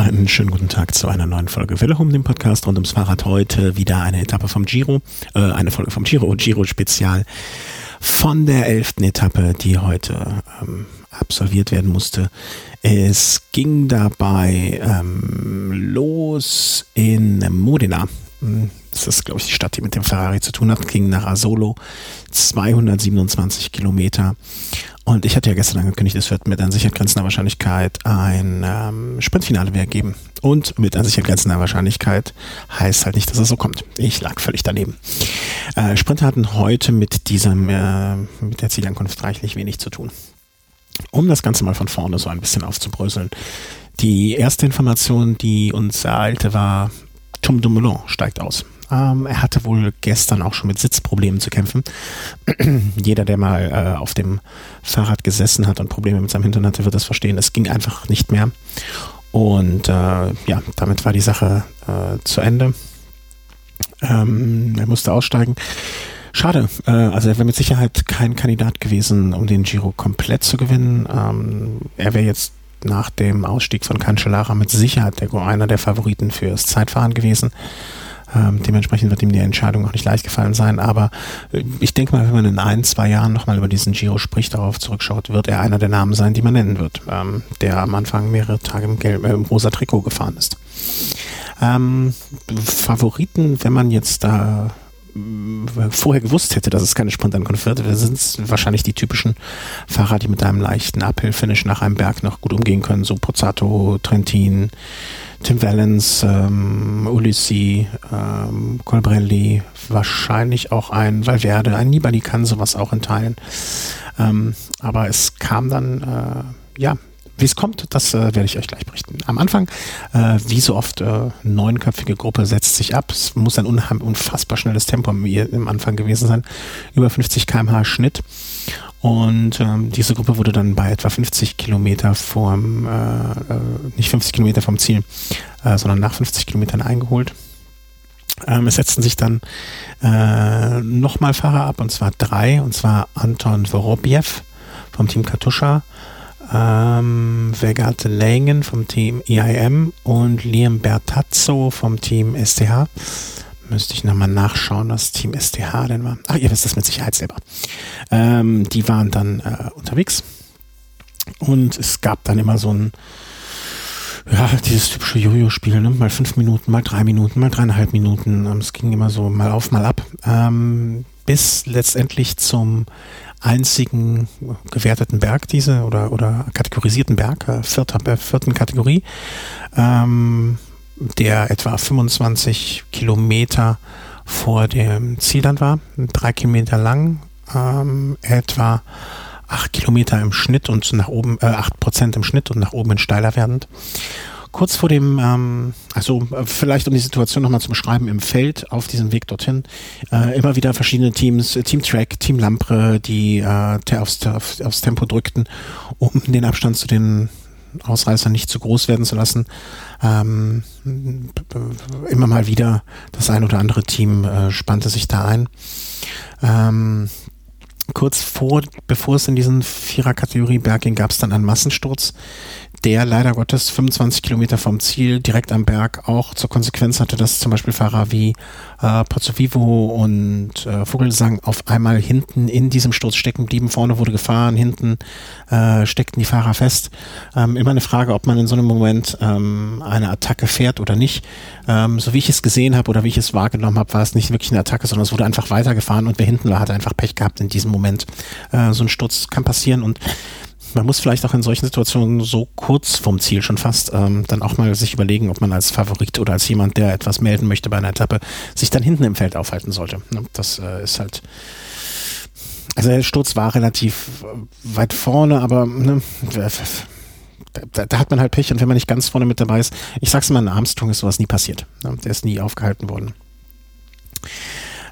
Einen schönen guten Tag zu einer neuen Folge Welle um dem Podcast rund ums Fahrrad. Heute wieder eine Etappe vom Giro, äh, eine Folge vom Giro, Giro Spezial von der elften Etappe, die heute ähm, absolviert werden musste. Es ging dabei ähm, los in Modena. Das ist, glaube ich, die Stadt, die mit dem Ferrari zu tun hat, ging nach Asolo, 227 Kilometer. Und ich hatte ja gestern angekündigt, es wird mit an sicher grenzender Wahrscheinlichkeit ein ähm, Sprintfinale wieder geben. Und mit an sicher grenzender Wahrscheinlichkeit heißt halt nicht, dass es so kommt. Ich lag völlig daneben. Äh, Sprinter hatten heute mit diesem, äh, mit der Zielankunft reichlich wenig zu tun. Um das Ganze mal von vorne so ein bisschen aufzubröseln. Die erste Information, die uns ereilte, war, Tom Dumoulin steigt aus. Ähm, er hatte wohl gestern auch schon mit Sitzproblemen zu kämpfen. Jeder, der mal äh, auf dem Fahrrad gesessen hat und Probleme mit seinem Hintern hatte, wird das verstehen. Es ging einfach nicht mehr. Und äh, ja, damit war die Sache äh, zu Ende. Ähm, er musste aussteigen. Schade. Äh, also er wäre mit Sicherheit kein Kandidat gewesen, um den Giro komplett zu gewinnen. Ähm, er wäre jetzt nach dem Ausstieg von Cancellara mit Sicherheit der, einer der Favoriten fürs Zeitfahren gewesen. Ähm, dementsprechend wird ihm die Entscheidung auch nicht leicht gefallen sein. Aber äh, ich denke mal, wenn man in ein, zwei Jahren nochmal über diesen Giro spricht, darauf zurückschaut, wird er einer der Namen sein, die man nennen wird, ähm, der am Anfang mehrere Tage im, gelb, äh, im rosa Trikot gefahren ist. Ähm, Favoriten, wenn man jetzt da vorher gewusst hätte, dass es keine Sprintankunft wird, sind wahrscheinlich die typischen Fahrer, die mit einem leichten Uphill-Finish nach einem Berg noch gut umgehen können, so Pozzato, Trentin, Tim Valens, ähm, Ulissi, ähm, Colbrelli, wahrscheinlich auch ein Valverde, ein Nibali kann sowas auch in Teilen. Ähm, aber es kam dann, äh, ja, wie es kommt, das äh, werde ich euch gleich berichten. Am Anfang, äh, wie so oft, äh, neunköpfige Gruppe setzt sich ab. Es muss ein unfassbar schnelles Tempo am Anfang gewesen sein. Über 50 km/h Schnitt. Und ähm, diese Gruppe wurde dann bei etwa 50 Kilometer vom, äh, äh, nicht 50 Kilometer vom Ziel, äh, sondern nach 50 Kilometern eingeholt. Ähm, es setzten sich dann nochmal Fahrer ab, und zwar drei, und zwar Anton Vorobjev vom Team Katusha, ähm, Vegate Langen vom Team EIM und Liam Bertazzo vom Team STH. Müsste ich nochmal nachschauen, was Team STH denn war. Ach, ihr wisst das mit Sicherheit selber. Ähm, die waren dann äh, unterwegs und es gab dann immer so ein ja, dieses typische Jojo-Spiel, ne? mal fünf Minuten, mal drei Minuten, mal dreieinhalb Minuten. Ähm, es ging immer so mal auf, mal ab. Ähm, bis letztendlich zum einzigen gewerteten Berg diese oder, oder kategorisierten Berg, äh, vierter, vierten Kategorie, ähm, der etwa 25 Kilometer vor dem Ziel dann war, drei Kilometer lang, ähm, etwa acht Kilometer im Schnitt und nach oben, äh, acht Prozent im Schnitt und nach oben steiler werdend kurz vor dem, ähm, also äh, vielleicht um die Situation nochmal zu beschreiben, im Feld auf diesem Weg dorthin, äh, immer wieder verschiedene Teams, äh, Team Track, Team Lampre, die äh, aufs, aufs, Tempo drückten, um den Abstand zu den Ausreißern nicht zu groß werden zu lassen. Ähm, immer mal wieder das ein oder andere Team äh, spannte sich da ein. Ähm, kurz vor, bevor es in diesen Vierer-Kategorie Berg ging, gab es dann einen Massensturz, der leider Gottes 25 Kilometer vom Ziel direkt am Berg auch zur Konsequenz hatte, dass zum Beispiel Fahrer wie äh, Pozzo Vivo und äh, Vogelsang auf einmal hinten in diesem Sturz stecken blieben. Vorne wurde gefahren, hinten äh, steckten die Fahrer fest. Ähm, immer eine Frage, ob man in so einem Moment ähm, eine Attacke fährt oder nicht. Ähm, so wie ich es gesehen habe oder wie ich es wahrgenommen habe, war es nicht wirklich eine Attacke, sondern es wurde einfach weitergefahren und wer hinten war, hat einfach Pech gehabt in diesem Moment. Äh, so ein Sturz kann passieren und man muss vielleicht auch in solchen Situationen so kurz vom Ziel schon fast ähm, dann auch mal sich überlegen, ob man als Favorit oder als jemand, der etwas melden möchte bei einer Etappe, sich dann hinten im Feld aufhalten sollte. Ne, das äh, ist halt. Also der Sturz war relativ äh, weit vorne, aber ne, da, da, hat man halt Pech und wenn man nicht ganz vorne mit dabei ist, ich sag's mal, in Armstrong ist sowas nie passiert. Ne, der ist nie aufgehalten worden.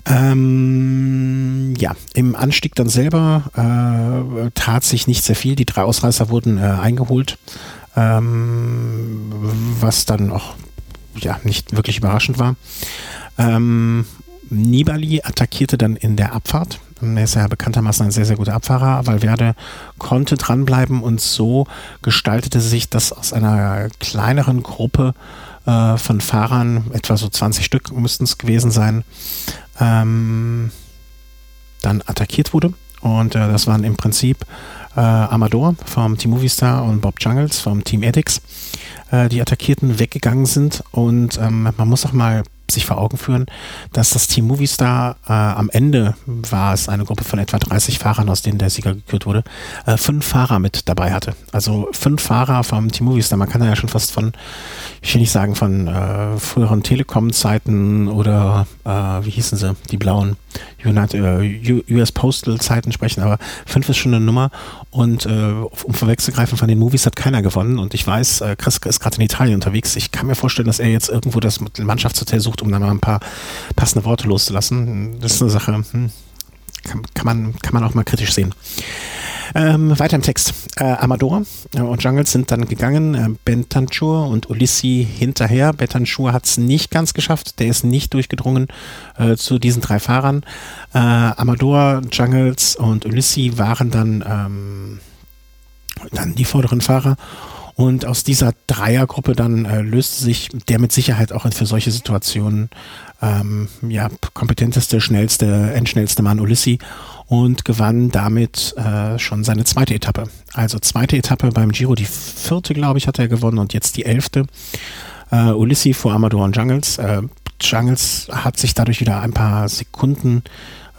Ähm, ja, im Anstieg dann selber äh, tat sich nicht sehr viel. Die drei Ausreißer wurden äh, eingeholt, ähm, was dann auch ja, nicht wirklich überraschend war. Ähm, Nibali attackierte dann in der Abfahrt Er ist ja bekanntermaßen ein sehr, sehr guter Abfahrer. Valverde konnte dranbleiben und so gestaltete sich das aus einer kleineren Gruppe äh, von Fahrern, etwa so 20 Stück müssten es gewesen sein, ähm, dann attackiert wurde. Und äh, das waren im Prinzip äh, Amador vom Team Movistar und Bob Jungles vom Team Edix, äh, die Attackierten weggegangen sind. Und ähm, man muss auch mal sich vor Augen führen, dass das Team Movistar äh, am Ende war es eine Gruppe von etwa 30 Fahrern, aus denen der Sieger gekürt wurde, äh, fünf Fahrer mit dabei hatte. Also fünf Fahrer vom Team Movistar. Man kann ja schon fast von, ich will nicht sagen von äh, früheren Telekom-Zeiten oder äh, wie hießen sie, die blauen United, äh, US Postal Zeiten sprechen, aber fünf ist schon eine Nummer und äh, um vorwegzugreifen von den Movies hat keiner gewonnen und ich weiß, Chris ist gerade in Italien unterwegs. Ich kann mir vorstellen, dass er jetzt irgendwo das Mannschaftshotel sucht, um da mal ein paar passende Worte loszulassen. Das ist eine Sache, hm, kann, man, kann man auch mal kritisch sehen. Ähm, weiter im Text. Äh, Amador äh, und Jungles sind dann gegangen. Äh, Bentancourt und Ulissi hinterher. Bentancourt hat es nicht ganz geschafft. Der ist nicht durchgedrungen äh, zu diesen drei Fahrern. Äh, Amador, Jungles und Ulissi waren dann, ähm, dann die vorderen Fahrer. Und aus dieser Dreiergruppe dann äh, löste sich der mit Sicherheit auch für solche Situationen ähm, ja, kompetenteste, schnellste, endschnellste Mann Ulissi und gewann damit äh, schon seine zweite Etappe. Also zweite Etappe beim Giro, die vierte, glaube ich, hat er gewonnen und jetzt die elfte. Äh, Ulissi vor Amador und Jungles. Äh, Jungles hat sich dadurch wieder ein paar Sekunden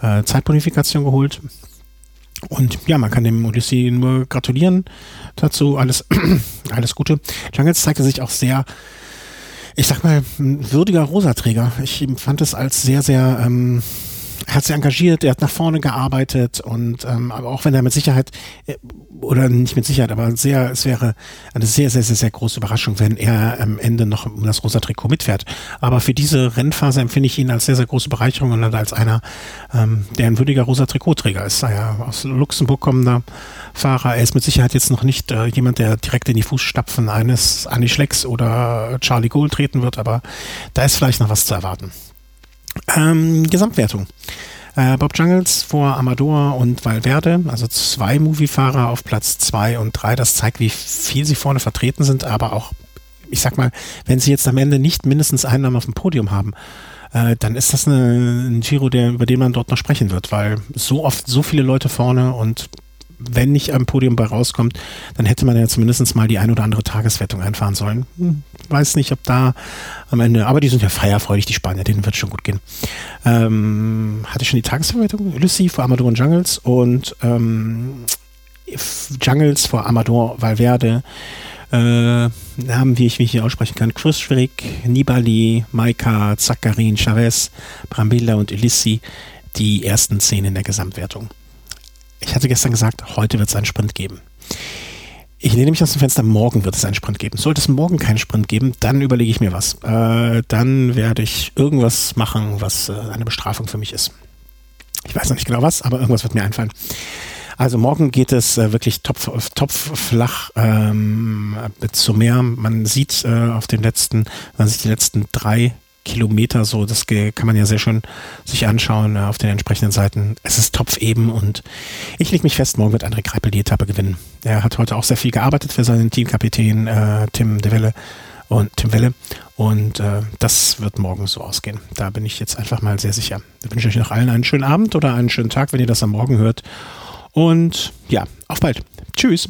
äh, Zeitbonifikation geholt. Und ja, man kann dem Ulissi nur gratulieren dazu. Alles, alles Gute. Jungles zeigte sich auch sehr, ich sag mal, würdiger Rosaträger. Ich fand es als sehr, sehr ähm, er hat sich engagiert, er hat nach vorne gearbeitet und ähm, aber auch wenn er mit Sicherheit äh, oder nicht mit Sicherheit, aber sehr, es wäre eine sehr, sehr, sehr, sehr große Überraschung, wenn er am Ende noch um das rosa Trikot mitfährt. Aber für diese Rennphase empfinde ich ihn als sehr, sehr große Bereicherung und als einer, ähm, der ein würdiger rosa Trikotträger ist. Er aus Luxemburg kommender Fahrer. Er ist mit Sicherheit jetzt noch nicht äh, jemand, der direkt in die Fußstapfen eines Annie Schlecks oder Charlie Gould treten wird, aber da ist vielleicht noch was zu erwarten. Ähm, Gesamtwertung. Äh, Bob Jungles vor Amador und Valverde, also zwei Moviefahrer auf Platz zwei und drei. Das zeigt, wie viel sie vorne vertreten sind, aber auch, ich sag mal, wenn sie jetzt am Ende nicht mindestens einen Namen auf dem Podium haben, äh, dann ist das eine, ein Giro, der, über den man dort noch sprechen wird, weil so oft so viele Leute vorne und wenn nicht am Podium bei rauskommt, dann hätte man ja zumindest mal die ein oder andere Tageswertung einfahren sollen. Hm, weiß nicht, ob da am Ende, aber die sind ja feierfreudig, die Spanier, denen wird schon gut gehen. Ähm, hatte ich schon die Tagesverwertung? Lucy vor Amador und Jungles und ähm, Jungles vor Amador Valverde. Äh, Namen, wie ich mich hier aussprechen kann. Chris Schwick, Nibali, Maika, Zakarin, Chavez, Brambilla und Ulissi die ersten zehn in der Gesamtwertung. Ich hatte gestern gesagt, heute wird es einen Sprint geben. Ich nehne mich aus dem Fenster, morgen wird es einen Sprint geben. Sollte es morgen keinen Sprint geben, dann überlege ich mir was. Äh, dann werde ich irgendwas machen, was äh, eine Bestrafung für mich ist. Ich weiß noch nicht genau was, aber irgendwas wird mir einfallen. Also morgen geht es äh, wirklich topf, topfflach ähm, zum Meer. Man sieht äh, auf den letzten, man sieht die letzten drei Kilometer so, das kann man ja sehr schön sich anschauen äh, auf den entsprechenden Seiten. Es ist topfeben und ich lege mich fest, morgen wird André Kreipel die Etappe gewinnen. Er hat heute auch sehr viel gearbeitet für seinen Teamkapitän äh, Tim De Welle und Tim Welle und äh, das wird morgen so ausgehen. Da bin ich jetzt einfach mal sehr sicher. Ich wünsche euch noch allen einen schönen Abend oder einen schönen Tag, wenn ihr das am Morgen hört. Und ja, auf bald. Tschüss.